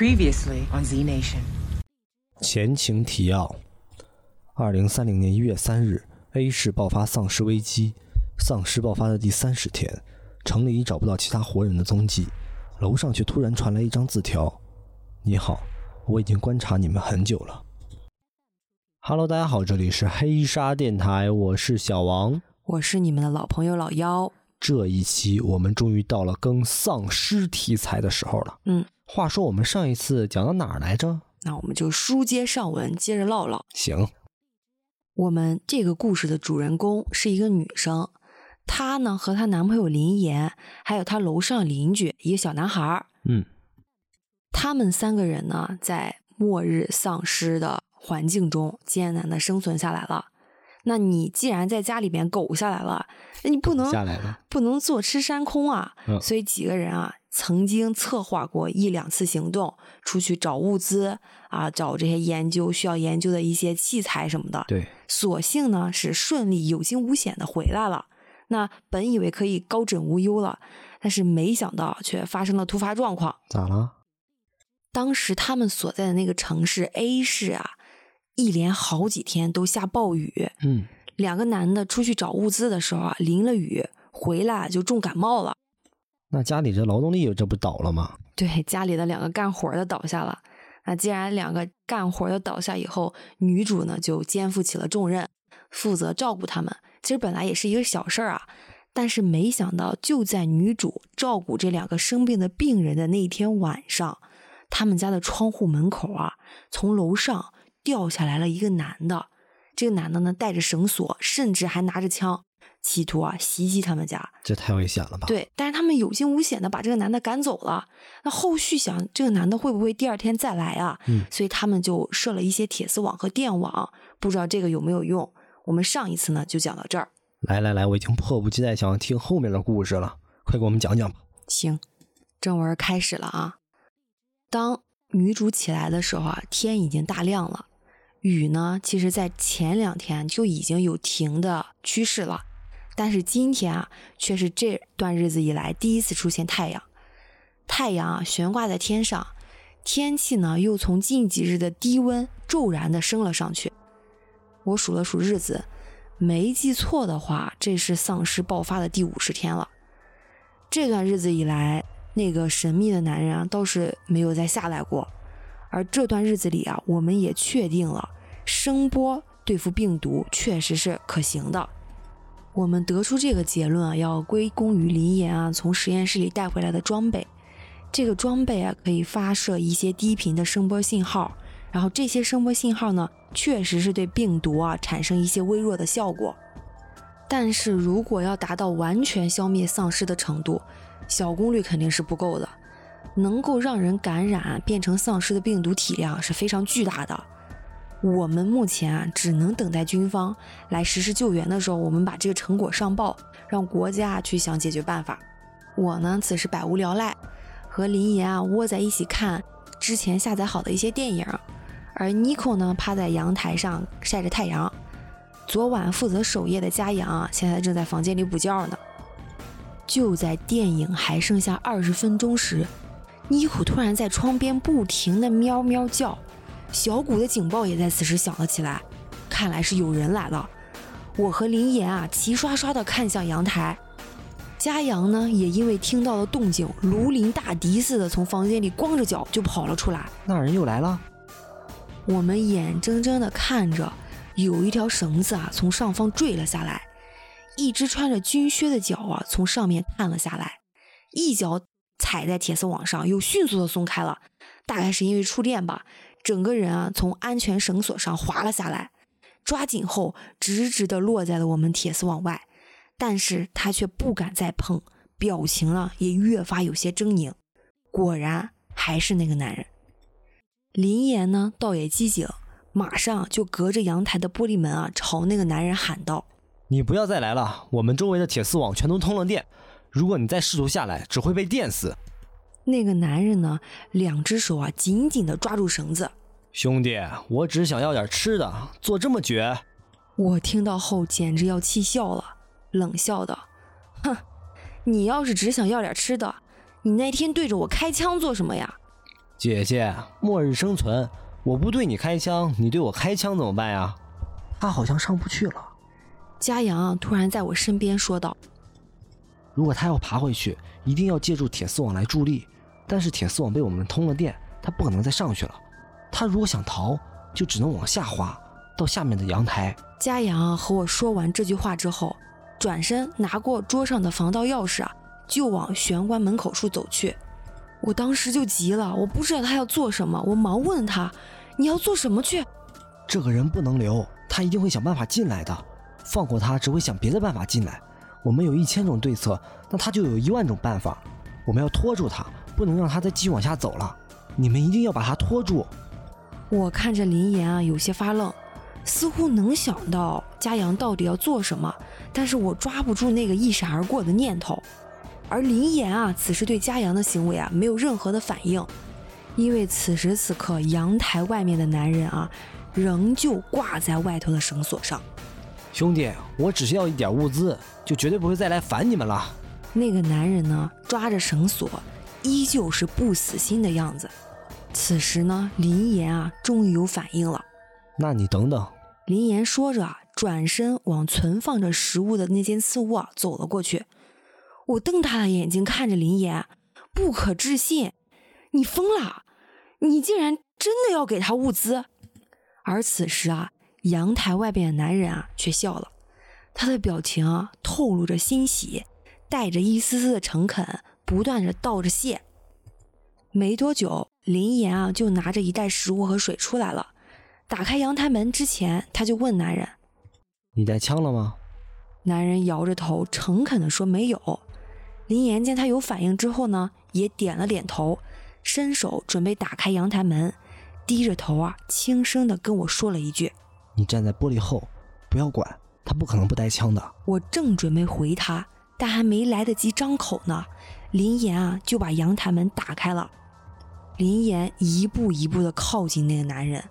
Previously on Z Nation. 前情提要：二零三零年一月三日，A 市爆发丧尸危机。丧尸爆发的第三十天，城里已找不到其他活人的踪迹，楼上却突然传来一张字条：“你好，我已经观察你们很久了。” Hello，大家好，这里是黑沙电台，我是小王。我是你们的老朋友老妖。这一期我们终于到了更丧尸题材的时候了。嗯，话说我们上一次讲到哪儿来着？那我们就书接上文，接着唠唠。行，我们这个故事的主人公是一个女生，她呢和她男朋友林岩，还有她楼上邻居一个小男孩儿，嗯，他们三个人呢在末日丧尸的环境中艰难的生存下来了。那你既然在家里面苟下来了，那你不能下来了。不能坐吃山空啊！嗯所以几个人啊，曾经策划过一两次行动，出去找物资啊，找这些研究需要研究的一些器材什么的。对，所幸呢是顺利有惊无险的回来了。那本以为可以高枕无忧了，但是没想到却发生了突发状况。咋了？当时他们所在的那个城市 A 市啊，一连好几天都下暴雨，嗯，两个男的出去找物资的时候啊，淋了雨，回来就重感冒了。那家里这劳动力这不倒了吗？对，家里的两个干活的倒下了。那既然两个干活的倒下以后，女主呢就肩负起了重任，负责照顾他们。其实本来也是一个小事儿啊，但是没想到就在女主照顾这两个生病的病人的那一天晚上，他们家的窗户门口啊，从楼上掉下来了一个男的。这个男的呢带着绳索，甚至还拿着枪，企图啊袭击他们家。这太危险了吧？，对，但是他们有惊无险的把这个男的赶走了。那后续想，这个男的会不会第二天再来啊？嗯所以他们就设了一些铁丝网和电网，不知道这个有没有用。我们上一次呢就讲到这儿。来来来，我已经迫不及待想要听后面的故事了，快给我们讲讲吧。行，正文开始了啊。当女主起来的时候啊，天已经大亮了。雨呢，其实在前两天就已经有停的趋势了，但是今天啊，却是这段日子以来第一次出现太阳。太阳啊悬挂在天上，天气呢又从近几日的低温骤然的升了上去。我数了数日子，没记错的话，这是丧尸爆发的第五十天了。这段日子以来，那个神秘的男人啊，倒是没有再下来过。而这段日子里啊，我们也确定了声波对付病毒确实是可行的。我们得出这个结论啊，要归功于林岩啊从实验室里带回来的装备。这个装备啊，可以发射一些低频的声波信号，然后这些声波信号呢，确实是对病毒啊产生一些微弱的效果。但是如果要达到完全消灭丧尸的程度，小功率肯定是不够的。能够让人感染变成丧尸的病毒体量是非常巨大的。我们目前啊，只能等待军方来实施救援的时候，我们把这个成果上报，让国家去想解决办法。我呢，此时百无聊赖，和林岩啊窝在一起看之前下载好的一些电影，而 Nico 呢趴在阳台上晒着太阳。昨晚负责守夜的佳阳啊，现在正在房间里补觉呢。就在电影还剩下二十分钟时，妮可突然在窗边不停的喵喵叫，小谷的警报也在此时响了起来，看来是有人来了。我和林岩啊齐刷刷的看向阳台，佳阳呢也因为听到了动静，如临大敌似的从房间里光着脚就跑了出来。那人又来了，我们眼睁睁的看着有一条绳子啊从上方坠了下来，一只穿着军靴的脚啊从上面探了下来，一脚踩在铁丝网上，又迅速的松开了。大概是因为触电吧，整个人啊从安全绳索上滑了下来，抓紧后直直的落在了我们铁丝网外。但是他却不敢再碰，表情呢也越发有些狰狞。果然还是那个男人。林岩呢倒也机警，马上就隔着阳台的玻璃门啊，朝那个男人喊道你不要再来了，我们周围的铁丝网全都通了电，如果你再试图下来，只会被电死。：“那个男人呢，两只手啊紧紧地抓住绳子。兄弟，我只想要点吃的，做这么绝，我听到后简直要气笑了，冷笑道：“哼，你要是只想要点吃的，你那天对着我开枪做什么呀？姐姐，末日生存，我不对你开枪，你对我开枪怎么办呀？他好像上不去了。嘉阳突然在我身边说道：“如果他要爬回去，一定要借助铁丝网来助力。但是铁丝网被我们通了电，他不可能再上去了。他如果想逃，就只能往下滑，到下面的阳台。”嘉阳和我说完这句话之后，转身拿过桌上的防盗钥匙啊，就往玄关门口处走去。我当时就急了，我不知道他要做什么，我忙问他：“你要做什么去？”这个人不能留，他一定会想办法进来的。放过他只会想别的办法进来。我们有一千种对策，那他就有一万种办法。我们要拖住他，不能让他再继续往下走了。你们一定要把他拖住。我看着林岩啊，有些发愣，似乎能想到嘉阳到底要做什么，但是我抓不住那个一闪而过的念头。而林岩啊，此时对嘉阳的行为啊，没有任何的反应，因为此时此刻阳台外面的男人啊，仍旧挂在外头的绳索上。兄弟，我只需要一点物资，就绝对不会再来烦你们了。那个男人呢，抓着绳索，依旧是不死心的样子。此时呢，林岩啊，终于有反应了。那你等等。林岩说着，转身往存放着食物的那间次卧啊走了过去。我瞪大了眼睛看着林岩，不可置信：“你疯了！你竟然真的要给他物资？”而此时啊，阳台外边的男人啊却笑了，他的表情啊透露着欣喜，带着一丝丝的诚恳，不断的道着谢。没多久，林岩啊就拿着一袋食物和水出来了。打开阳台门之前，他就问男人：“你带枪了吗？”男人摇着头，诚恳地说：“没有。”林岩见他有反应之后呢，也点了点头，伸手准备打开阳台门，低着头啊，轻声的跟我说了一句：“你站在玻璃后，不要管他，不可能不带枪的。”我正准备回他，但还没来得及张口呢，林岩啊就把阳台门打开了。林岩一步一步的靠近那个男人，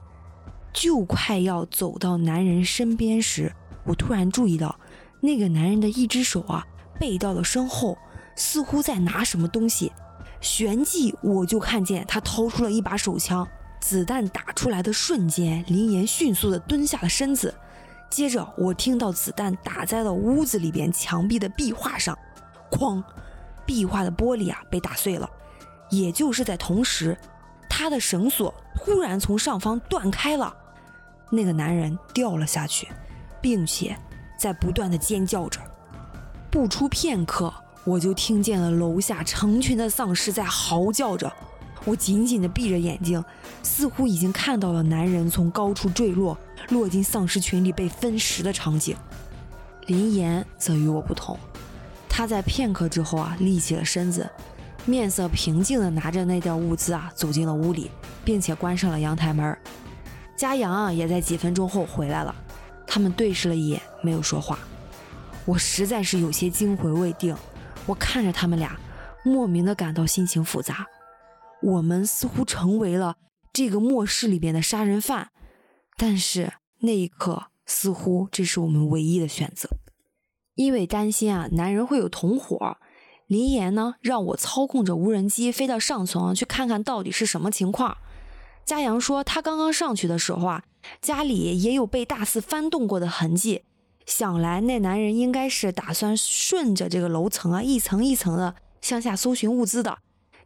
就快要走到男人身边时，我突然注意到那个男人的一只手啊背到了身后。似乎在拿什么东西，旋即我就看见他掏出了一把手枪，子弹打出来的瞬间，林岩迅速的蹲下了身子，接着我听到子弹打在了屋子里边墙壁的壁画上，哐，壁画的玻璃啊被打碎了，也就是在同时，他的绳索突然从上方断开了，那个男人掉了下去，并且在不断的尖叫着，不出片刻。我就听见了楼下成群的丧尸在嚎叫着，我紧紧地闭着眼睛，似乎已经看到了男人从高处坠落，落进丧尸群里被分食的场景。林岩则与我不同，他在片刻之后啊，立起了身子，面色平静地拿着那点物资啊，走进了屋里，并且关上了阳台门。嘉阳啊，也在几分钟后回来了，他们对视了一眼，没有说话。我实在是有些惊魂未定。我看着他们俩，莫名的感到心情复杂。我们似乎成为了这个末世里边的杀人犯，但是那一刻，似乎这是我们唯一的选择。因为担心啊，男人会有同伙，林岩呢让我操控着无人机飞到上层去看看到底是什么情况。嘉阳说他刚刚上去的时候啊，家里也有被大肆翻动过的痕迹。想来那男人应该是打算顺着这个楼层啊，一层一层的向下搜寻物资的，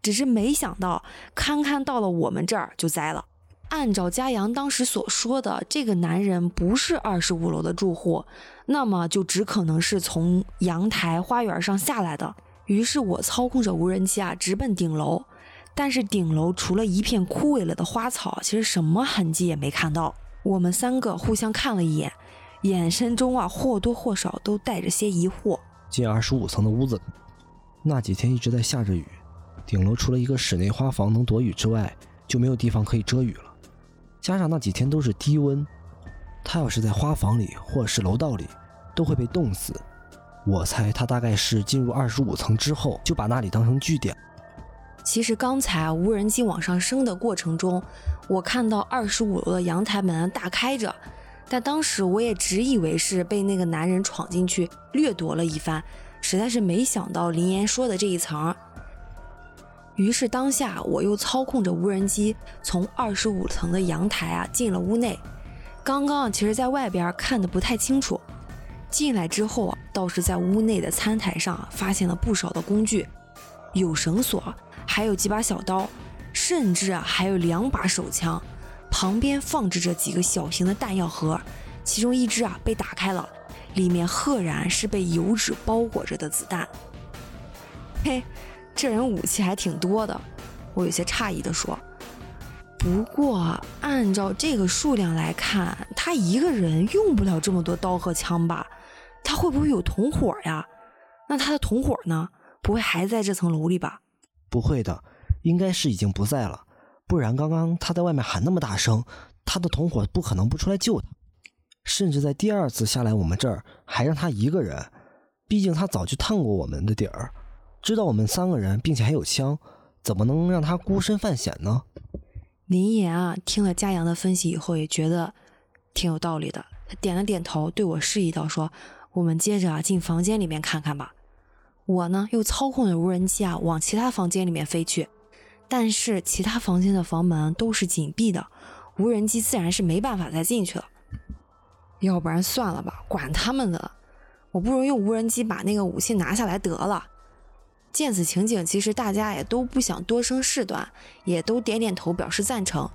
只是没想到堪堪到了我们这儿就栽了。按照嘉阳当时所说的，这个男人不是二十五楼的住户，那么就只可能是从阳台花园上下来的。于是我操控着无人机啊，直奔顶楼，但是顶楼除了一片枯萎了的花草，其实什么痕迹也没看到。我们三个互相看了一眼。眼神中啊，或多或少都带着些疑惑。进二十五层的屋子，那几天一直在下着雨，顶楼除了一个室内花房能躲雨之外，就没有地方可以遮雨了。加上那几天都是低温，他要是在花房里或者是楼道里，都会被冻死。我猜他大概是进入二十五层之后，就把那里当成据点。其实刚才无人机往上升的过程中，我看到二十五楼的阳台门大开着。但当时我也只以为是被那个男人闯进去掠夺了一番，实在是没想到林岩说的这一层。于是当下我又操控着无人机从二十五层的阳台啊进了屋内。刚刚其实在外边看的不太清楚，进来之后啊，倒是在屋内的餐台上发现了不少的工具，有绳索，还有几把小刀，甚至啊还有两把手枪，旁边放置着几个小型的弹药盒，其中一只啊被打开了，里面赫然是被油纸包裹着的子弹。嘿。这人武器还挺多的，我有些诧异地说。不过按照这个数量来看，他一个人用不了这么多刀和枪吧？他会不会有同伙呀？那他的同伙呢？不会还在这层楼里吧？不会的，应该是已经不在了。不然刚刚他在外面喊那么大声，他的同伙不可能不出来救他。甚至在第二次下来我们这儿还让他一个人，毕竟他早就探过我们的底儿。知道我们三个人，并且还有枪，怎么能让他孤身犯险呢？林岩啊，听了嘉阳的分析以后，也觉得挺有道理的。他点了点头，对我示意道：“说我们接着啊进房间里面看看吧。”我呢又操控着无人机啊往其他房间里面飞去，但是其他房间的房门都是紧闭的，无人机自然是没办法再进去了。要不然算了吧，管他们的，我不如用无人机把那个武器拿下来得了。见此情景，其实大家也都不想多生事端，也都点点头表示赞成。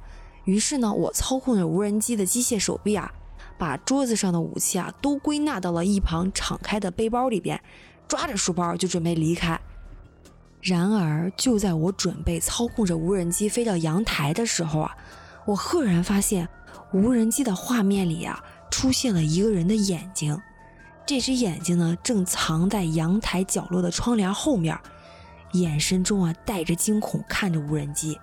于是呢，我操控着无人机的机械手臂啊，把桌子上的武器啊都归纳到了一旁敞开的背包里边，抓着书包就准备离开。然而，就在我准备操控着无人机飞到阳台的时候啊，我赫然发现无人机的画面里啊出现了一个人的眼睛。这只眼睛呢，正藏在阳台角落的窗帘后面，眼神中啊带着惊恐看着无人机。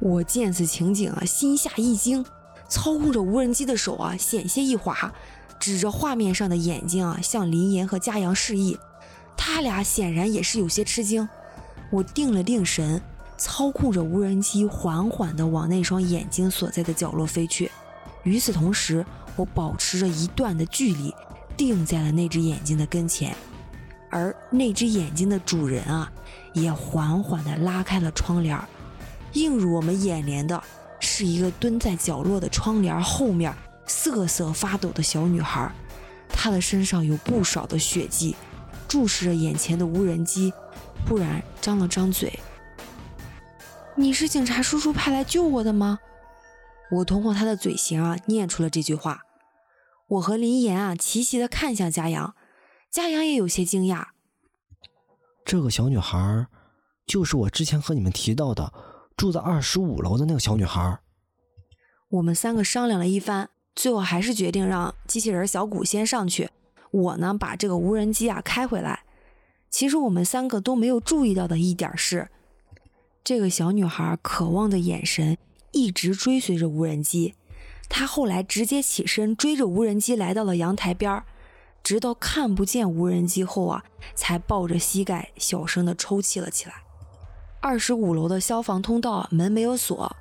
我见此情景啊，心下一惊，操控着无人机的手啊险些一滑，指着画面上的眼睛啊向林岩和嘉阳示意。他俩显然也是有些吃惊。我定了定神，操控着无人机缓缓地往那双眼睛所在的角落飞去。与此同时，我保持着一段的距离。定在了那只眼睛的跟前，而那只眼睛的主人啊，也缓缓地拉开了窗帘。映入我们眼帘的是一个蹲在角落的窗帘后面瑟瑟发抖的小女孩，她的身上有不少的血迹，注视着眼前的无人机，突然张了张嘴：“你是警察叔叔派来救我的吗？”我通过他的嘴型啊，念出了这句话。我和林岩啊齐齐的看向嘉阳，嘉阳也有些惊讶。这个小女孩就是我之前和你们提到的住在二十五楼的那个小女孩。我们三个商量了一番，最后还是决定让机器人小谷先上去，我呢把这个无人机啊开回来。其实我们三个都没有注意到的一点是，这个小女孩渴望的眼神一直追随着无人机。他后来直接起身追着无人机来到了阳台边儿，直到看不见无人机后啊，才抱着膝盖小声的抽泣了起来。二十五楼的消防通道门没有锁，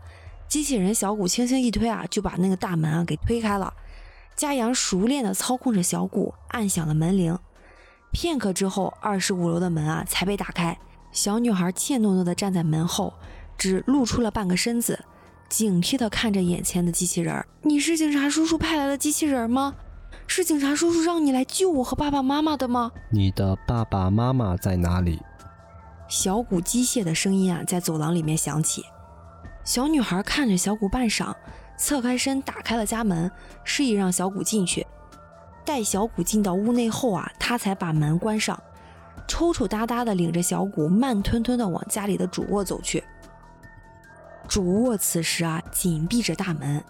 机器人小谷轻轻一推啊，就把那个大门啊给推开了。嘉阳熟练的操控着小谷按响了门铃，片刻之后，二十五楼的门啊才被打开。小女孩怯懦懦的站在门后，只露出了半个身子。警惕地看着眼前的机器人儿，你是警察叔叔派来的机器人吗？是警察叔叔让你来救我和爸爸妈妈的吗？你的爸爸妈妈在哪里？小谷机械的声音啊，在走廊里面响起。小女孩看着小谷半晌，侧开身打开了家门，示意让小谷进去。待小谷进到屋内后啊，她才把门关上，抽抽搭搭的领着小谷慢吞吞的往家里的主卧走去。主卧此时啊，紧闭着大门。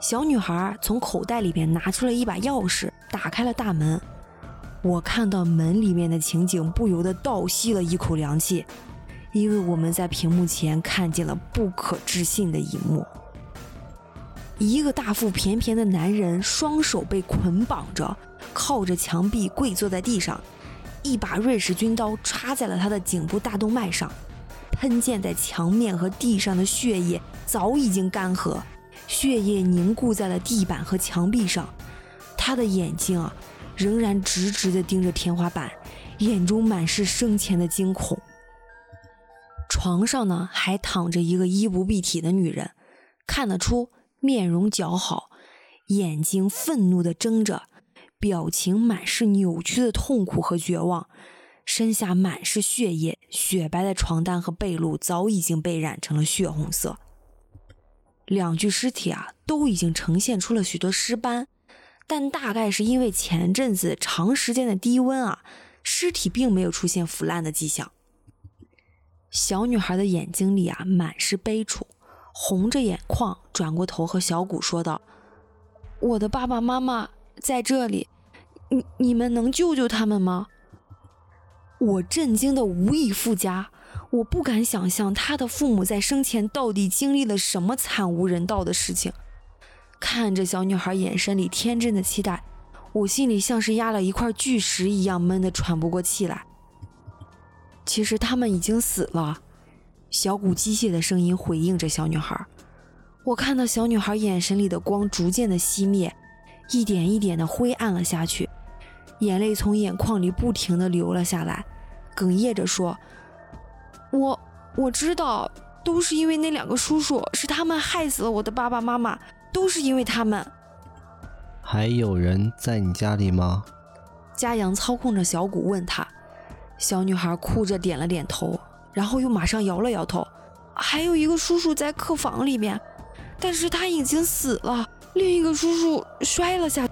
小女孩从口袋里边拿出了一把钥匙，打开了大门。我看到门里面的情景，不由得倒吸了一口凉气，因为我们在屏幕前看见了不可置信的一幕：一个大腹便便的男人，双手被捆绑着，靠着墙壁跪坐在地上，一把瑞士军刀插在了他的颈部大动脉上。喷溅在墙面和地上的血液早已经干涸，血液凝固在了地板和墙壁上。他的眼睛啊，仍然直直地盯着天花板，眼中满是生前的惊恐。床上呢还躺着一个衣不蔽体的女人，看得出面容姣好，眼睛愤怒地睁着，表情满是扭曲的痛苦和绝望，身下满是血液，雪白的床单和被褥早已经被染成了血红色。两具尸体啊都已经呈现出了许多尸斑，但大概是因为前阵子长时间的低温啊，尸体并没有出现腐烂的迹象。小女孩的眼睛里啊满是悲楚，红着眼眶，转过头和小谷说道：“我的爸爸妈妈在这里，你你们能救救他们吗？”我震惊的无以复加，我不敢想象他的父母在生前到底经历了什么惨无人道的事情。看着小女孩眼神里天真的期待，我心里像是压了一块巨石一样闷得喘不过气来。其实他们已经死了，小谷机械的声音回应着小女孩。我看到小女孩眼神里的光逐渐的熄灭，一点一点的灰暗了下去，眼泪从眼眶里不停的流了下来，哽咽着说：“我我知道，都是因为那两个叔叔，是他们害死了我的爸爸妈妈，都是因为他们。”还有人在你家里吗？嘉阳操控着小谷问他。小女孩哭着点了点头，然后又马上摇了摇头。还有一个叔叔在客房里面，但是他已经死了。另一个叔叔摔了下。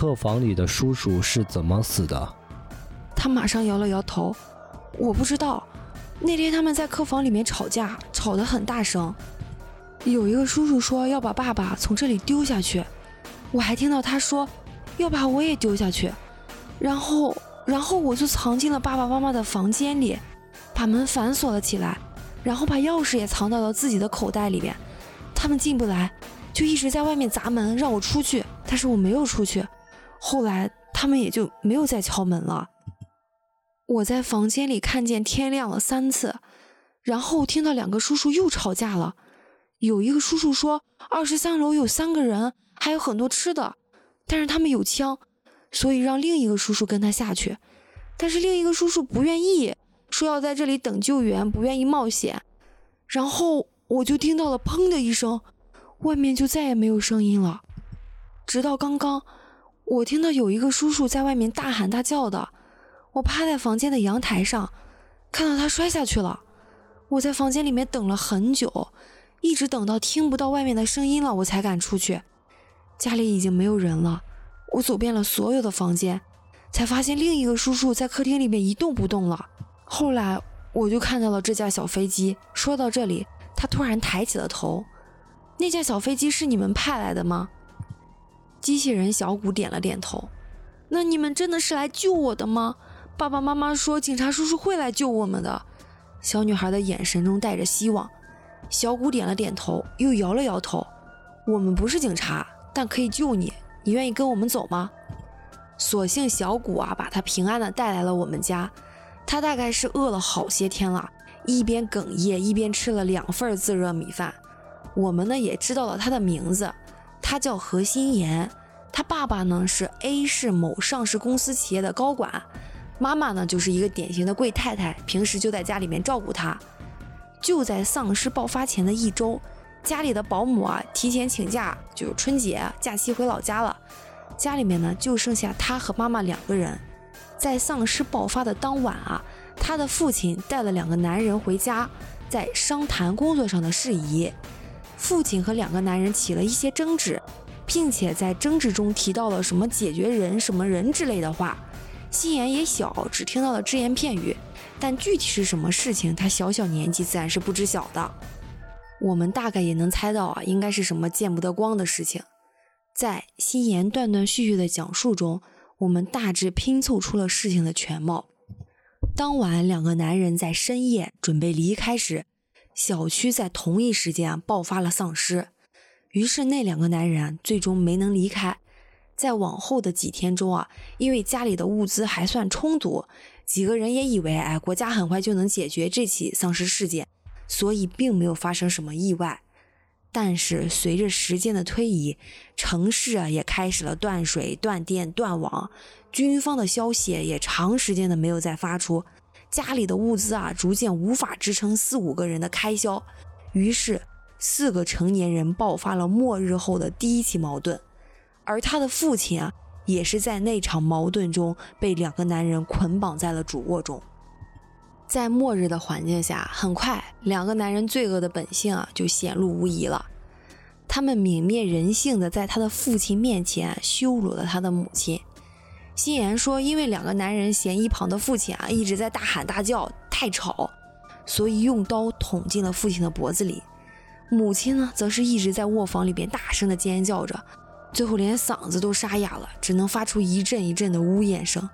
客房里的叔叔是怎么死的？他马上摇了摇头，我不知道。那天他们在客房里面吵架，吵得很大声。有一个叔叔说要把爸爸从这里丢下去，我还听到他说要把我也丢下去，然后。然后我就藏进了爸爸妈妈的房间里，把门反锁了起来，然后把钥匙也藏到了自己的口袋里边。他们进不来，就一直在外面砸门让我出去，但是我没有出去。后来他们也就没有再敲门了。我在房间里看见天亮了三次，然后听到两个叔叔又吵架了。有一个叔叔说二十三楼有三个人，还有很多吃的，但是他们有枪。所以让另一个叔叔跟他下去，但是另一个叔叔不愿意，说要在这里等救援，不愿意冒险。然后我就听到了“砰”的一声，外面就再也没有声音了。直到刚刚，我听到有一个叔叔在外面大喊大叫的。我趴在房间的阳台上，看到他摔下去了。我在房间里面等了很久，一直等到听不到外面的声音了，我才敢出去。家里已经没有人了。我走遍了所有的房间，才发现另一个叔叔在客厅里面一动不动了。后来我就看到了这架小飞机。说到这里，他突然抬起了头：“那架小飞机是你们派来的吗？”机器人小谷点了点头。“那你们真的是来救我的吗？”爸爸妈妈说：“警察叔叔会来救我们的。”小女孩的眼神中带着希望。小谷点了点头，又摇了摇头：“我们不是警察，但可以救你。”你愿意跟我们走吗？所幸小谷啊，把他平安的带来了我们家。他大概是饿了好些天了，一边哽咽一边吃了两份自热米饭。我们呢也知道了他的名字，他叫何心妍。他爸爸呢是 A 市某上市公司企业的高管，妈妈呢就是一个典型的贵太太，平时就在家里面照顾他。就在丧尸爆发前的一周。家里的保姆啊，提前请假，就是春节假期回老家了。家里面呢，就剩下他和妈妈两个人。在丧尸爆发的当晚啊，他的父亲带了两个男人回家，在商谈工作上的事宜。父亲和两个男人起了一些争执，并且在争执中提到了什么解决人什么人之类的话。心眼也小，只听到了只言片语，但具体是什么事情，他小小年纪自然是不知晓的。我们大概也能猜到啊，应该是什么见不得光的事情。在心言断断续续的讲述中，我们大致拼凑出了事情的全貌。当晚，两个男人在深夜准备离开时，小区在同一时间爆发了丧尸。于是那两个男人最终没能离开。在往后的几天中啊，因为家里的物资还算充足，几个人也以为哎，国家很快就能解决这起丧尸事件。所以并没有发生什么意外，但是随着时间的推移，城市啊也开始了断水、断电、断网，军方的消息也长时间的没有再发出，家里的物资啊逐渐无法支撑四五个人的开销，于是四个成年人爆发了末日后的第一起矛盾，而他的父亲啊也是在那场矛盾中被两个男人捆绑在了主卧中。在末日的环境下，很快两个男人罪恶的本性啊就显露无遗了。他们泯灭人性的在他的父亲面前羞辱了他的母亲。心言说，因为两个男人嫌一旁的父亲啊一直在大喊大叫，太吵，所以用刀捅进了父亲的脖子里。母亲呢，则是一直在卧房里边大声的尖叫着，最后连嗓子都沙哑了，只能发出一阵一阵的呜咽声。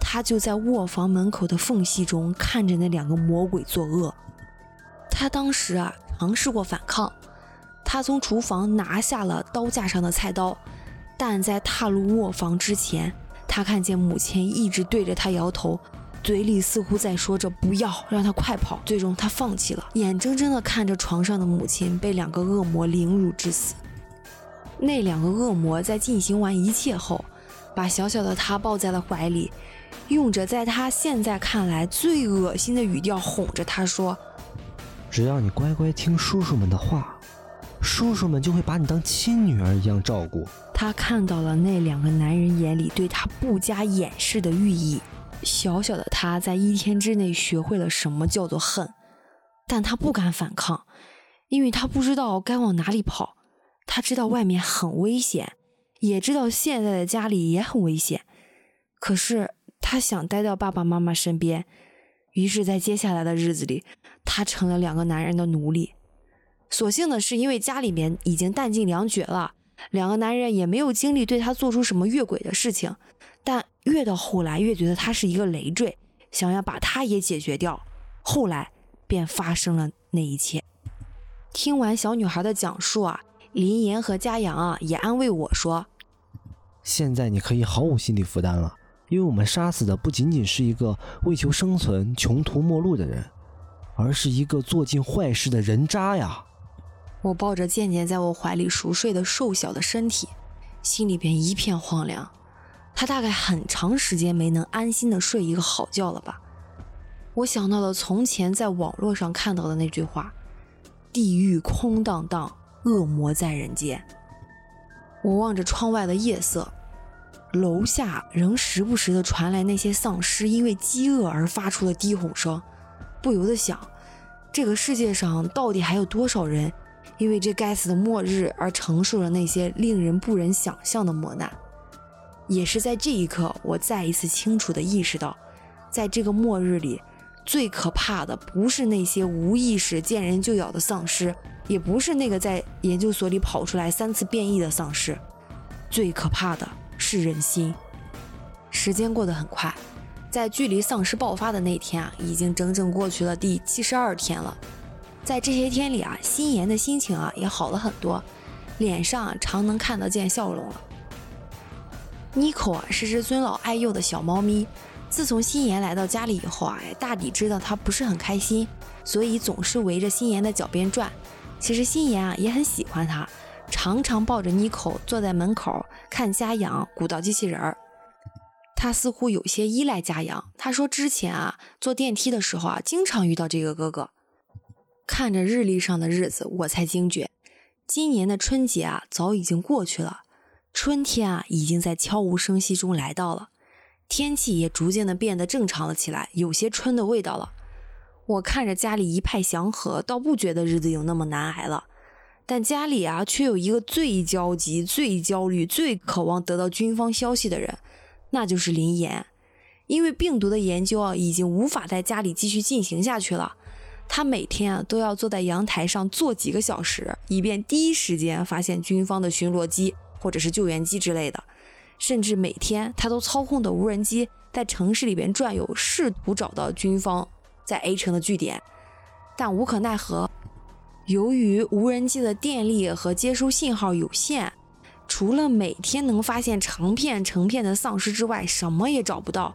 他就在卧房门口的缝隙中看着那两个魔鬼作恶。他当时啊尝试过反抗，他从厨房拿下了刀架上的菜刀，但在踏入卧房之前，他看见母亲一直对着他摇头，嘴里似乎在说着“不要让他快跑”。最终他放弃了，眼睁睁地看着床上的母亲被两个恶魔凌辱致死。那两个恶魔在进行完一切后，把小小的他抱在了怀里。用着在他现在看来最恶心的语调哄着他说：“只要你乖乖听叔叔们的话，叔叔们就会把你当亲女儿一样照顾。”他看到了那两个男人眼里对他不加掩饰的寓意。小小的他在一天之内学会了什么叫做恨，但他不敢反抗，因为他不知道该往哪里跑。他知道外面很危险，也知道现在的家里也很危险，可是。他想待到爸爸妈妈身边，于是，在接下来的日子里，他成了两个男人的奴隶。所幸的是，因为家里面已经弹尽粮绝了，两个男人也没有精力对他做出什么越轨的事情。但越到后来，越觉得他是一个累赘，想要把他也解决掉。后来，便发生了那一切。听完小女孩的讲述啊，林岩和嘉阳啊也安慰我说：“现在你可以毫无心理负担了。”因为我们杀死的不仅仅是一个为求生存穷途末路的人，而是一个做尽坏事的人渣呀！我抱着渐渐在我怀里熟睡的瘦小的身体，心里边一片荒凉。他大概很长时间没能安心的睡一个好觉了吧？我想到了从前在网络上看到的那句话：“地狱空荡荡，恶魔在人间。”我望着窗外的夜色。楼下仍时不时的传来那些丧尸因为饥饿而发出的低吼声，不由得想，这个世界上到底还有多少人因为这该死的末日而承受了那些令人不忍想象的磨难？也是在这一刻，我再一次清楚地意识到，在这个末日里，最可怕的不是那些无意识见人就咬的丧尸，也不是那个在研究所里跑出来三次变异的丧尸，最可怕的。是人心。时间过得很快，在距离丧尸爆发的那天啊，已经整整过去了第七十二天了。在这些天里啊，心妍的心情啊也好了很多，脸上常能看得见笑容了。妮可啊是只尊老爱幼的小猫咪，自从心妍来到家里以后啊，大抵知道它不是很开心，所以总是围着心妍的脚边转。其实心妍啊也很喜欢它。常常抱着妮可坐在门口看家养鼓捣机器人儿，他似乎有些依赖家养。他说之前啊坐电梯的时候啊经常遇到这个哥哥。看着日历上的日子，我才惊觉，今年的春节啊早已经过去了，春天啊已经在悄无声息中来到了，天气也逐渐的变得正常了起来，有些春的味道了。我看着家里一派祥和，倒不觉得日子有那么难挨了。但家里啊，却有一个最焦急、最焦虑、最渴望得到军方消息的人，那就是林岩。因为病毒的研究啊，已经无法在家里继续进行下去了。他每天啊，都要坐在阳台上坐几个小时，以便第一时间发现军方的巡逻机或者是救援机之类的。甚至每天，他都操控的无人机在城市里边转悠，试图找到军方在 A 城的据点，但无可奈何。由于无人机的电力和接收信号有限，除了每天能发现成片成片的丧尸之外，什么也找不到。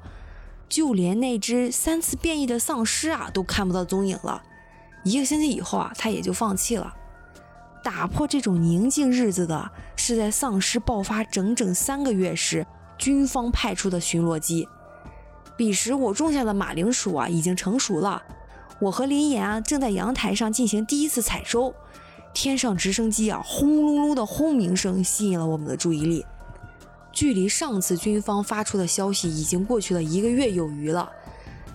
就连那只三次变异的丧尸啊，都看不到踪影了。一个星期以后啊，他也就放弃了。打破这种宁静日子的是在丧尸爆发整整三个月时，军方派出的巡逻机。彼时我种下的马铃薯啊已经成熟了，我和林岩啊正在阳台上进行第一次采收。天上直升机啊轰隆隆的轰鸣声吸引了我们的注意力。距离上次军方发出的消息已经过去了一个月有余了，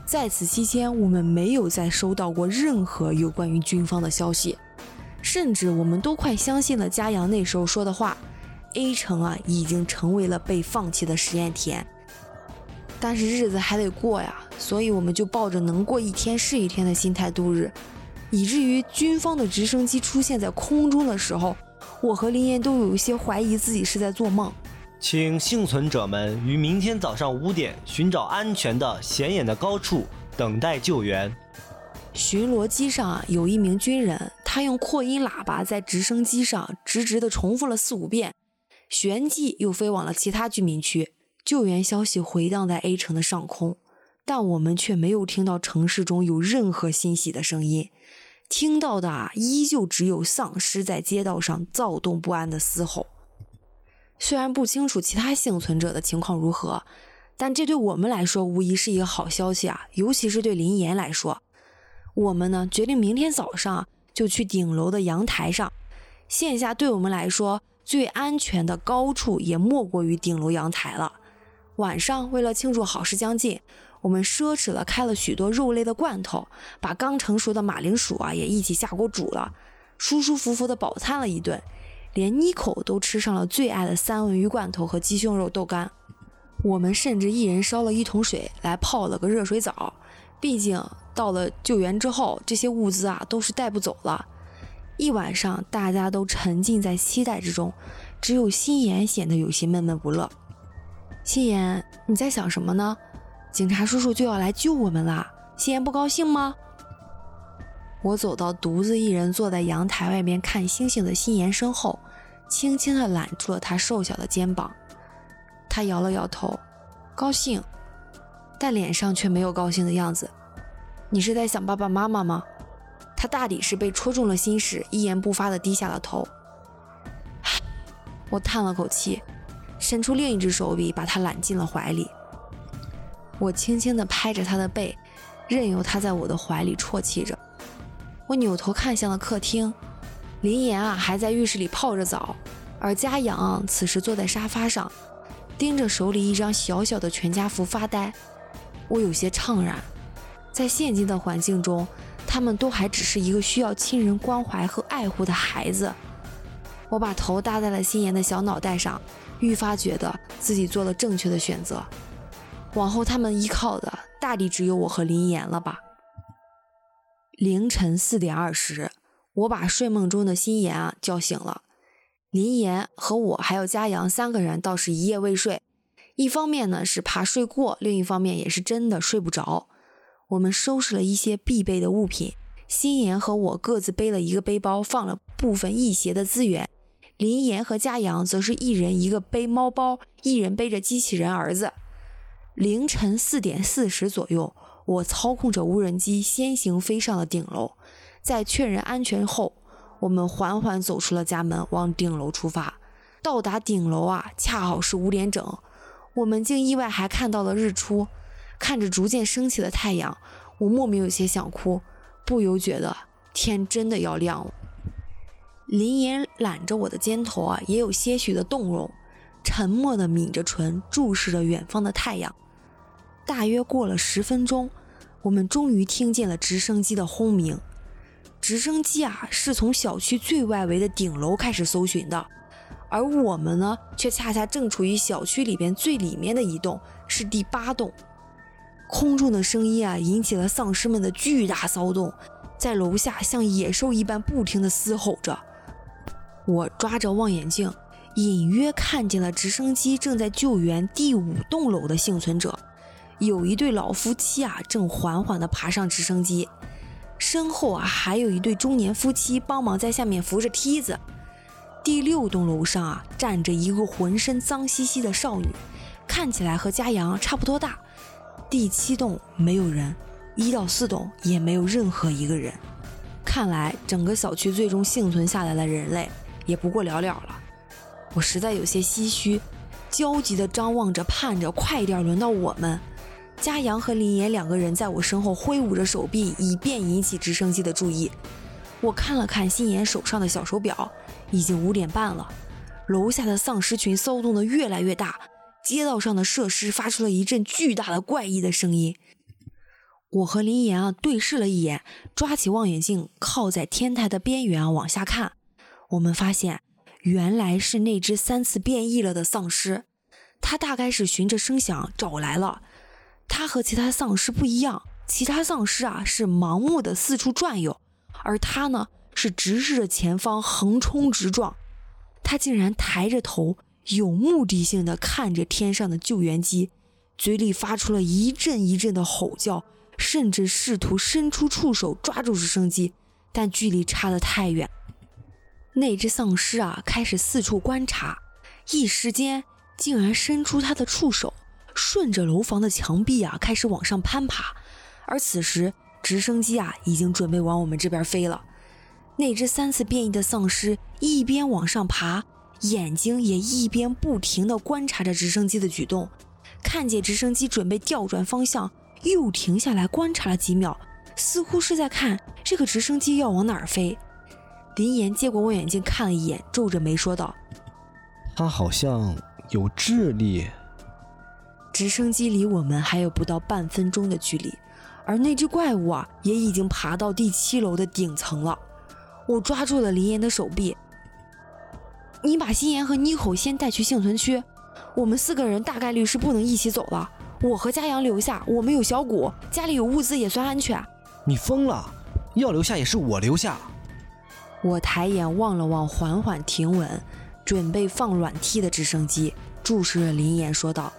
在此期间我们没有再收到过任何有关于军方的消息，甚至我们都快相信了嘉阳那时候说的话：A 城啊已经成为了被放弃的实验田。但是日子还得过呀，所以我们就抱着能过一天是一天的心态度日，以至于军方的直升机出现在空中的时候，我和林岩都有一些怀疑自己是在做梦。请幸存者们于明天早上五点寻找安全的显眼的高处，等待救援。巡逻机上啊有一名军人，他用扩音喇叭在直升机上直直地重复了四五遍，旋即又飞往了其他居民区。救援消息回荡在 A 城的上空，但我们却没有听到城市中有任何欣喜的声音，听到的啊，依旧只有丧尸在街道上躁动不安的嘶吼。虽然不清楚其他幸存者的情况如何，但这对我们来说无疑是一个好消息啊！尤其是对林岩来说，我们呢决定明天早上就去顶楼的阳台上，线下对我们来说最安全的高处也莫过于顶楼阳台了。晚上，为了庆祝好事将近，我们奢侈了开了许多肉类的罐头，把刚成熟的马铃薯啊也一起下锅煮了，舒舒服服的饱餐了一顿，连妮口都吃上了最爱的三文鱼罐头和鸡胸肉豆干。我们甚至一人烧了一桶水来泡了个热水澡，毕竟到了救援之后，这些物资啊都是带不走了。一晚上，大家都沉浸在期待之中，只有心妍显得有些闷闷不乐。心妍，你在想什么呢？警察叔叔就要来救我们了，心妍不高兴吗？我走到独自一人坐在阳台外面看星星的心妍身后，轻轻地揽住了她瘦小的肩膀。她摇了摇头，高兴，但脸上却没有高兴的样子。你是在想爸爸妈妈吗？他大抵是被戳中了心事，一言不发地低下了头。我叹了口气。伸出另一只手臂，把他揽进了怀里。我轻轻地拍着他的背，任由他在我的怀里啜泣着。我扭头看向了客厅，林岩啊还在浴室里泡着澡，而嘉阳此时坐在沙发上，盯着手里一张小小的全家福发呆。我有些怅然，在现今的环境中，他们都还只是一个需要亲人关怀和爱护的孩子。我把头搭在了心妍的小脑袋上。愈发觉得自己做了正确的选择，往后他们依靠的大抵只有我和林岩了吧。凌晨四点二十，我把睡梦中的心妍啊叫醒了。林岩和我还有嘉阳三个人倒是一夜未睡，一方面呢是怕睡过，另一方面也是真的睡不着。我们收拾了一些必备的物品，新妍和我各自背了一个背包，放了部分易携的资源。林岩和嘉阳则是一人一个背猫包，一人背着机器人儿子。凌晨四点四十左右，我操控着无人机先行飞上了顶楼。在确认安全后，我们缓缓走出了家门，往顶楼出发。到达顶楼啊，恰好是五点整。我们竟意外还看到了日出。看着逐渐升起的太阳，我莫名有些想哭，不由觉得天真的要亮了。林岩揽着我的肩头啊，也有些许的动容，沉默地抿着唇，注视着远方的太阳。大约过了十分钟，我们终于听见了直升机的轰鸣。直升机啊，是从小区最外围的顶楼开始搜寻的，而我们呢，却恰恰正处于小区里边最里面的一栋，是第八栋。空中的声音啊，引起了丧尸们的巨大骚动，在楼下像野兽一般不停地嘶吼着。我抓着望远镜，隐约看见了直升机正在救援第五栋楼的幸存者。有一对老夫妻啊，正缓缓地爬上直升机，身后啊还有一对中年夫妻帮忙在下面扶着梯子。第六栋楼上啊，站着一个浑身脏兮兮的少女，看起来和嘉阳差不多大。第七栋没有人，一到四栋也没有任何一个人。看来整个小区最终幸存下来的人类。也不过寥寥了，我实在有些唏嘘，焦急地张望着，盼着快点轮到我们。嘉阳和林岩两个人在我身后挥舞着手臂，以便引起直升机的注意。我看了看心妍手上的小手表，已经五点半了。楼下的丧尸群骚动的越来越大，街道上的设施发出了一阵巨大的怪异的声音。我和林岩啊对视了一眼，抓起望远镜，靠在天台的边缘往下看。我们发现，原来是那只三次变异了的丧尸，它大概是循着声响找来了。它和其他丧尸不一样，其他丧尸啊是盲目的四处转悠，而它呢是直视着前方横冲直撞。它竟然抬着头，有目的性的看着天上的救援机，嘴里发出了一阵一阵的吼叫。甚至试图伸出触手抓住直升机，但距离差得太远。那只丧尸啊，开始四处观察，一时间竟然伸出它的触手，顺着楼房的墙壁啊，开始往上攀爬。而此时，直升机啊，已经准备往我们这边飞了。那只三次变异的丧尸一边往上爬，眼睛也一边不停地观察着直升机的举动，看见直升机准备调转方向。又停下来观察了几秒，似乎是在看这个直升机要往哪儿飞。林岩接过望远镜看了一眼，皱着眉说道：“他好像有智力。”直升机离我们还有不到半分钟的距离，而那只怪物啊，也已经爬到第七楼的顶层了。我抓住了林岩的手臂：“你把心妍和妮口先带去幸存区，我们四个人大概率是不能一起走了。”我和嘉阳留下，我们有小谷，家里有物资也算安全。你疯了，要留下也是我留下。我抬眼望了望缓缓停稳、准备放软梯的直升机，注视着林岩说道：“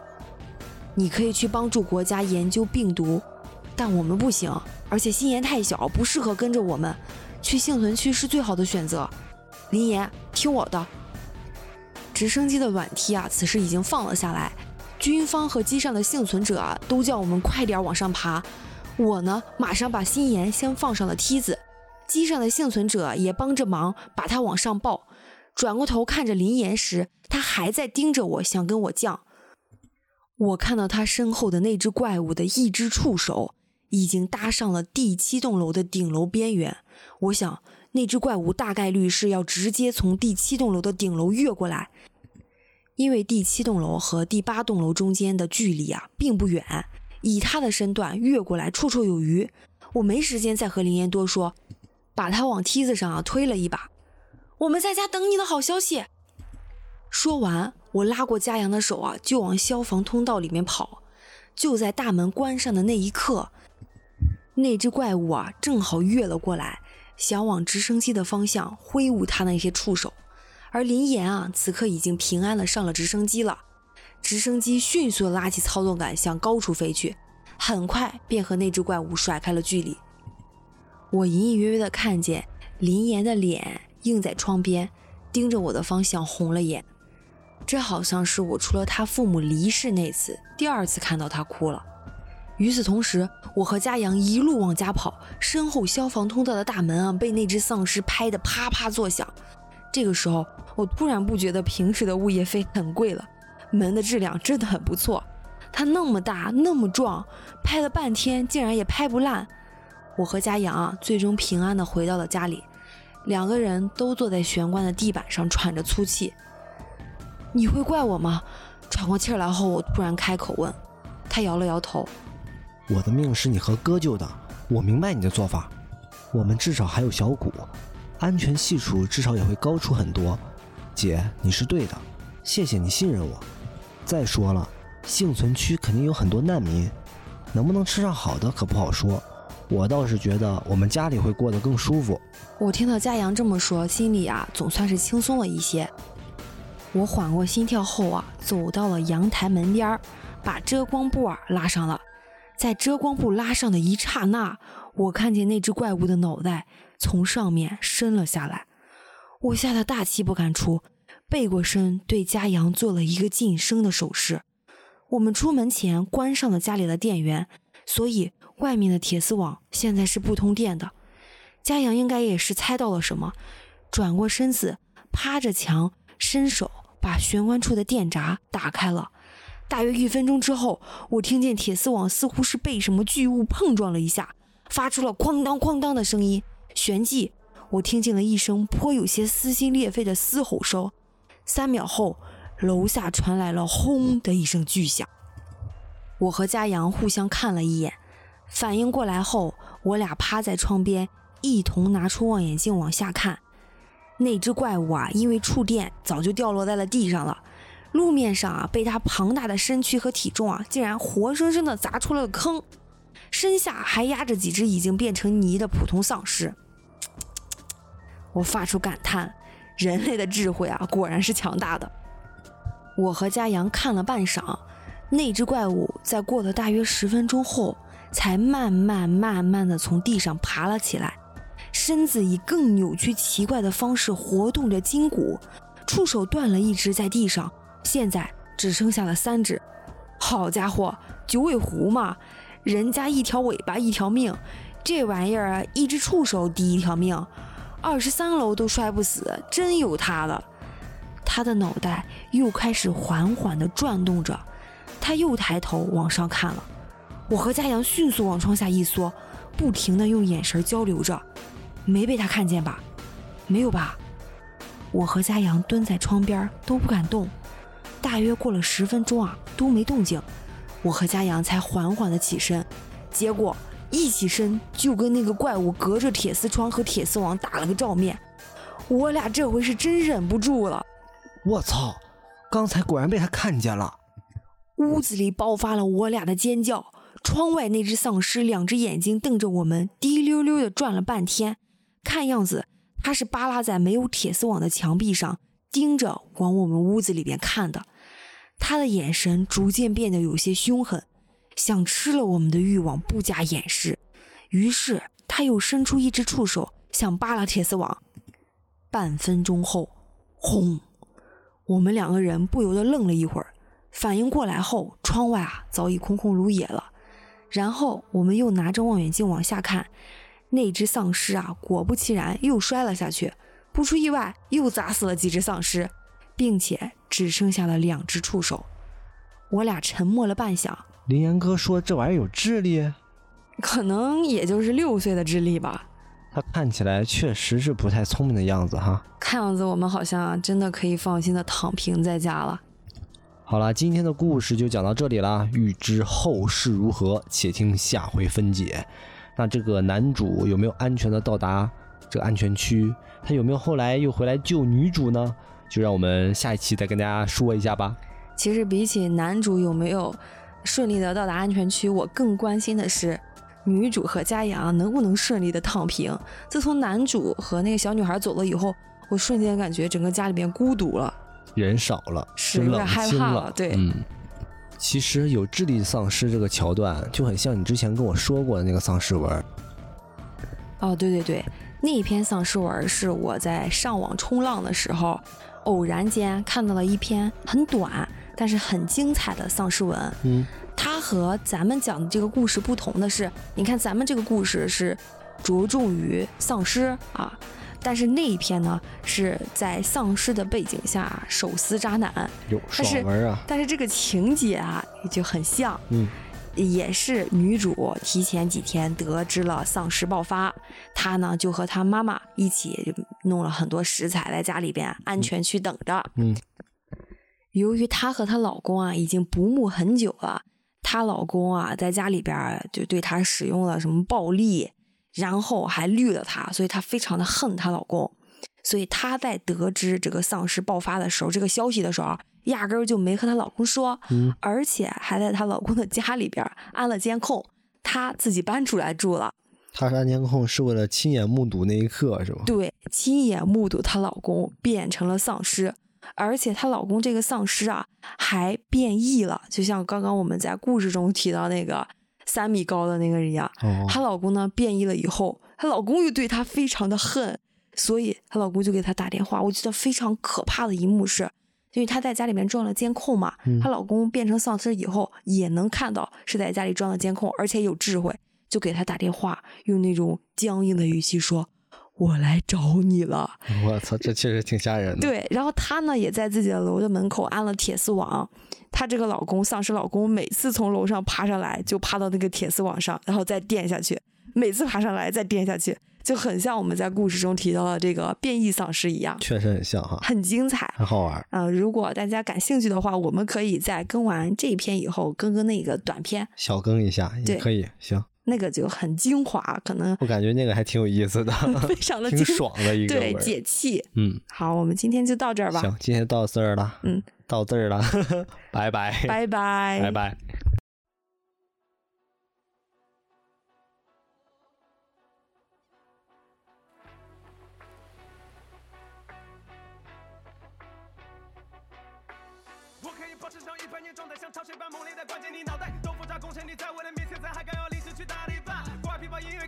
你可以去帮助国家研究病毒，但我们不行，而且心妍太小，不适合跟着我们。去幸存区是最好的选择。林岩，听我的。”直升机的软梯啊，此时已经放了下来。军方和机上的幸存者啊，都叫我们快点往上爬。我呢，马上把心妍先放上了梯子。机上的幸存者也帮着忙，把他往上抱。转过头看着林岩时，他还在盯着我，想跟我犟。我看到他身后的那只怪物的一只触手已经搭上了第七栋楼的顶楼边缘。我想，那只怪物大概率是要直接从第七栋楼的顶楼越过来。因为第七栋楼和第八栋楼中间的距离啊并不远，以他的身段越过来绰绰有余。我没时间再和林岩多说，把他往梯子上啊推了一把。我们在家等你的好消息。说完，我拉过嘉阳的手啊，就往消防通道里面跑。就在大门关上的那一刻，那只怪物啊正好越了过来，想往直升机的方向挥舞他那些触手。而林岩啊，此刻已经平安的上了直升机了。直升机迅速拉起操纵杆向高处飞去，很快便和那只怪物甩开了距离。我隐隐约约的看见林岩的脸映在窗边，盯着我的方向红了眼。这好像是我除了他父母离世那次第二次看到他哭了。与此同时，我和嘉阳一路往家跑，身后消防通道的大门啊，被那只丧尸拍得啪啪作响。这个时候。我突然不觉得平时的物业费很贵了，门的质量真的很不错。它那么大那么壮，拍了半天竟然也拍不烂。我和嘉阳啊，最终平安的回到了家里，两个人都坐在玄关的地板上喘着粗气。你会怪我吗？喘过气来后，我突然开口问。他摇了摇头。我的命是你和哥救的，我明白你的做法。我们至少还有小谷，安全系数至少也会高出很多。姐，你是对的，谢谢你信任我。再说了，幸存区肯定有很多难民，能不能吃上好的可不好说。我倒是觉得我们家里会过得更舒服。我听到嘉阳这么说，心里啊总算是轻松了一些。我缓过心跳后啊，走到了阳台门边儿，把遮光布啊拉上了。在遮光布拉上的一刹那，我看见那只怪物的脑袋从上面伸了下来。我吓得大气不敢出，背过身对嘉阳做了一个噤声的手势。我们出门前关上了家里的电源，所以外面的铁丝网现在是不通电的。嘉阳应该也是猜到了什么，转过身子，趴着墙，伸手把玄关处的电闸打开了。大约一分钟之后，我听见铁丝网似乎是被什么巨物碰撞了一下，发出了哐当哐当的声音。旋即，我听见了一声颇有些撕心裂肺的嘶吼声。三秒后，楼下传来了轰的一声巨响。我和佳阳互相看了一眼，反应过来后，我俩趴在窗边，一同拿出望远镜往下看。那只怪物啊，因为触电，早就掉落在了地上了。路面上啊，被它庞大的身躯和体重啊，竟然活生生的砸出了个坑。身下还压着几只已经变成泥的普通丧尸。我发出感叹：人类的智慧啊，果然是强大的。我和佳阳看了半晌，那只怪物在过了大约十分钟后，才慢慢慢慢的从地上爬了起来。身子以更扭曲奇怪的方式活动着筋骨，触手断了一只在地上，现在只剩下了三只。好家伙，九尾狐嘛，人家一条尾巴一条命，这玩意儿一只触手抵一条命，二十三楼都摔不死，真有他的。他的脑袋又开始缓缓地转动着，他又抬头往上看了。我和佳阳迅速往窗下一缩，不停地用眼神交流着。没被他看见吧？没有吧？我和佳阳蹲在窗边都不敢动，大约过了十分钟啊，都没动静。我和佳阳才缓缓的起身，结果一起身就跟那个怪物隔着铁丝窗和铁丝网打了个照面。我俩这回是真忍不住了。我操！刚才果然被他看见了。屋子里爆发了我俩的尖叫，窗外那只丧尸两只眼睛瞪着我们，滴溜溜的转了半天。看样子，他是扒拉在没有铁丝网的墙壁上，盯着往我们屋子里边看的。他的眼神逐渐变得有些凶狠，想吃了我们的欲望不加掩饰。于是他又伸出一只触手，想扒拉铁丝网。半分钟后，轰！我们两个人不由得愣了一会儿，反应过来后，窗外啊早已空空如也了。然后我们又拿着望远镜往下看。那只丧尸啊，果不其然又摔了下去，不出意外又砸死了几只丧尸，并且只剩下了两只触手。我俩沉默了半晌。林岩哥说：“这玩意儿有智力，可能也就是六岁的智力吧。”他看起来确实是不太聪明的样子哈。看样子我们好像真的可以放心的躺平在家了。好了，今天的故事就讲到这里啦。欲知后事如何，且听下回分解。那这个男主有没有安全的到达这个安全区？他有没有后来又回来救女主呢？就让我们下一期再跟大家说一下吧。其实比起男主有没有顺利的到达安全区，我更关心的是女主和佳阳能不能顺利的躺平。自从男主和那个小女孩走了以后，我瞬间感觉整个家里边孤独了，人少了，是有点害怕了。对，嗯。其实有智力丧失这个桥段就很像你之前跟我说过的那个丧尸文。哦，对对对，那一篇丧尸文是我在上网冲浪的时候，偶然间看到了一篇很短但是很精彩的丧尸文。嗯，它和咱们讲的这个故事不同的是，你看咱们这个故事是着重于丧尸啊。但是那一篇呢，是在丧尸的背景下手撕渣男，有爽文啊！但是这个情节啊，就很像，嗯，也是女主提前几天得知了丧尸爆发，她呢就和她妈妈一起弄了很多食材在家里边安全区等着，嗯。由于她和她老公啊已经不睦很久了，她老公啊在家里边就对她使用了什么暴力。然后还绿了她，所以她非常的恨她老公，所以她在得知这个丧尸爆发的时候，这个消息的时候，压根儿就没和她老公说，而且还在她老公的家里边安了监控，她自己搬出来住了。她安监控是为了亲眼目睹那一刻，是吧？对，亲眼目睹她老公变成了丧尸，而且她老公这个丧尸啊还变异了，就像刚刚我们在故事中提到那个。三米高的那个人一样，她老公呢变异了以后，她老公又对她非常的恨，所以她老公就给她打电话。我觉得非常可怕的一幕是，因为她在家里面装了监控嘛，她老公变成丧尸以后也能看到是在家里装了监控，而且有智慧，就给她打电话，用那种僵硬的语气说：“我来找你了。我操，这确实挺吓人的。对，然后她呢也在自己的楼的门口安了铁丝网。她这个老公丧尸老公每次从楼上爬上来，就爬到那个铁丝网上，然后再垫下去。每次爬上来再垫下去，就很像我们在故事中提到的这个变异丧尸一样，确实很像哈，很精彩，很好玩。嗯、如果大家感兴趣的话，我们可以在更完这一篇以后，更更那个短片，小更一下也对。可以，行。那个就很精华，可能我感觉那个还挺有意思的，非常的挺爽的一个对解气。嗯，好，我们今天就到这儿吧，行，今天到这儿了，嗯，到这儿了，拜拜，拜拜，拜拜。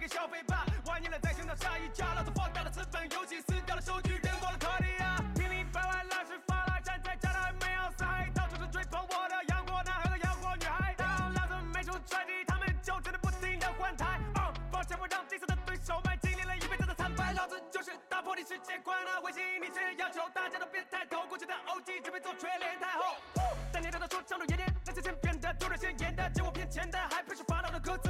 消费吧，万年了再寻找下一家，老子放大了资本游戏，撕掉了收据，扔光了卡地亚，平里百万乱世发来，站在家的没有塞，到处是追捧我的洋国男孩和洋国女孩，当老子没出传奇，他们就只能不停的换台，哦，抱歉我让第四的对手们经历了一辈子的惨败，老子就是打破你世界观的卫星，你却要求大家都别抬头，过去的 OG 准备做垂帘太后。三年长的说唱的延年，那些千变的突然现眼的，结果骗钱的，还不是发到的歌词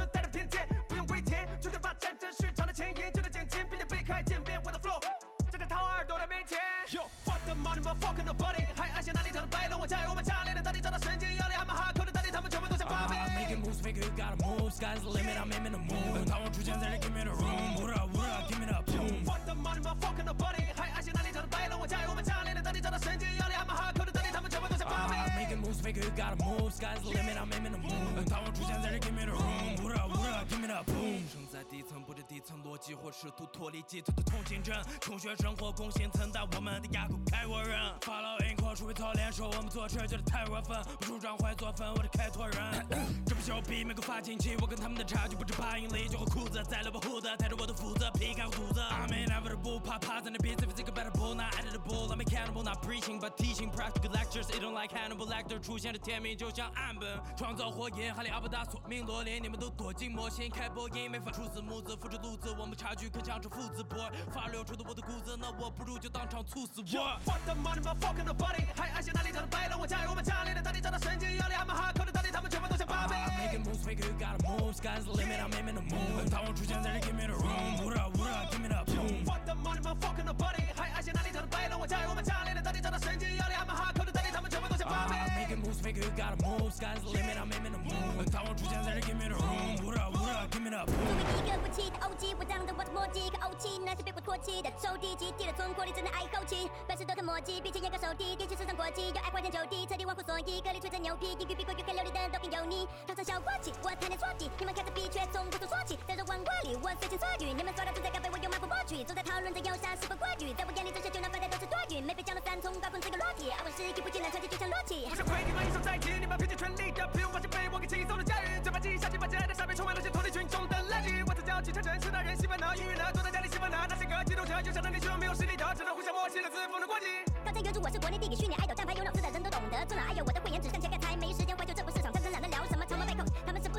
耳朵的面前。Yo fuck the money motherfucker nobody，还爱写哪里场的摆弄，我加油我们家里的到底找到神经压力，还蛮哈扣的，到底他们全部都想发病。 Making moves, figure you gotta move. Sky's the limit, I'm aiming to move. 当我出现在这 give me the room. What up, what up, give me the boom. Fuck the money motherfucker nobody，还爱写哪里场的摆弄，我加油我们家里的到底找到神经压力，还蛮哈扣的，到底他们全部都想发病。 Making moves, figure you gotta move. Sky's the limit, I'm aiming to move. 当我出现在这 give me the room. What up, 拼命的 boom。生在底层，不知底层逻辑，或试图脱离基层的通行证。穷学生或工薪层，但我们的牙库开国人。Follow in core，除非操练手，我们做事就得太过分。不主张怀作粉，我的开拓人。这不就比美国发情期，我跟他们的差距不止八英里，就和裤子在了把胡子，带着我的斧子劈开胡子。I'm in every bull，怕趴在那 beat，非 think about a bull，那 I did a bull，I'm m a cannibal，not preaching，but teaching，practical lectures，it don't like Hannibal Lecter。出现的天命就像岸本，创造火焰，哈利阿布达索命罗林，你们都躲进魔。心，开播音没法出字幕字，复制路子，我们差距更像是父子波，发流出的我的骨子，那我不如就当场猝死我。Fuck the money motherfucker nobody，还爱写哪里找的摆弄，我加油我们家里的到底找到神经压力，还蛮哈扣的，到底他们全部都想发病。Making moves, figure you gotta move. Sky's the limit, I'm aiming to move. 当我出现在这 give me the room. What up, what give me the boom. Fuck the money motherfucker nobody，还爱写哪里找的摆弄，我加油我们家里的到底找到神经压力，还蛮哈扣的，全部都想发病。Making moves, figure you gotta move. Sky's the limit, I'm aiming to move. 当我出现在这 give me the room. What up, what up, give me the boom. 作为一个不羁的 OG，我仗着我的默契和 OG，那些被我唾弃的手底积地的存活里只能爱一口气，办事都很墨迹，并且严格守底，电视市场国际，又爱花天酒地，彻底忘乎所以，歌里吹着牛皮，英语比国语更流利的都更油腻，套上小挂起，我谈点错题，你们看着比却从不说说起，在这王国里我随心所欲，你们说的正在告白，我又马不过去，总在讨论着忧伤是否过于，在我眼里这些就能发呆都是多余，没被讲的三从高空这个落体，而我是一不技能传奇就像裸体不。想亏你们一手在起，你们拼尽全力的不用放弃，被我给轻松的驾驭。嘴巴机下几把起来的傻逼，充满了些脱离群众的垃圾。我曾叫其成城市大人，习惯了，抑郁呢，坐在家里西班牙。那些个激动者，有想的年轻人没有实力的，只能互相默契的自封的国籍。高瞻远瞩，我是国内第一虚拟爱豆，站牌有脑子的人都懂得。做了爱有我的慧眼，只剩钱干才没时间怀旧，这不市场战争，懒得聊什么长毛背口。他们是不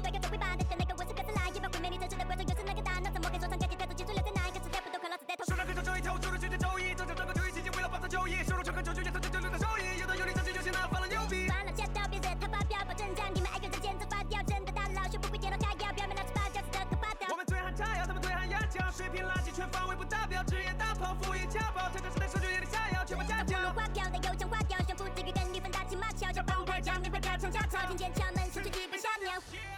Yes.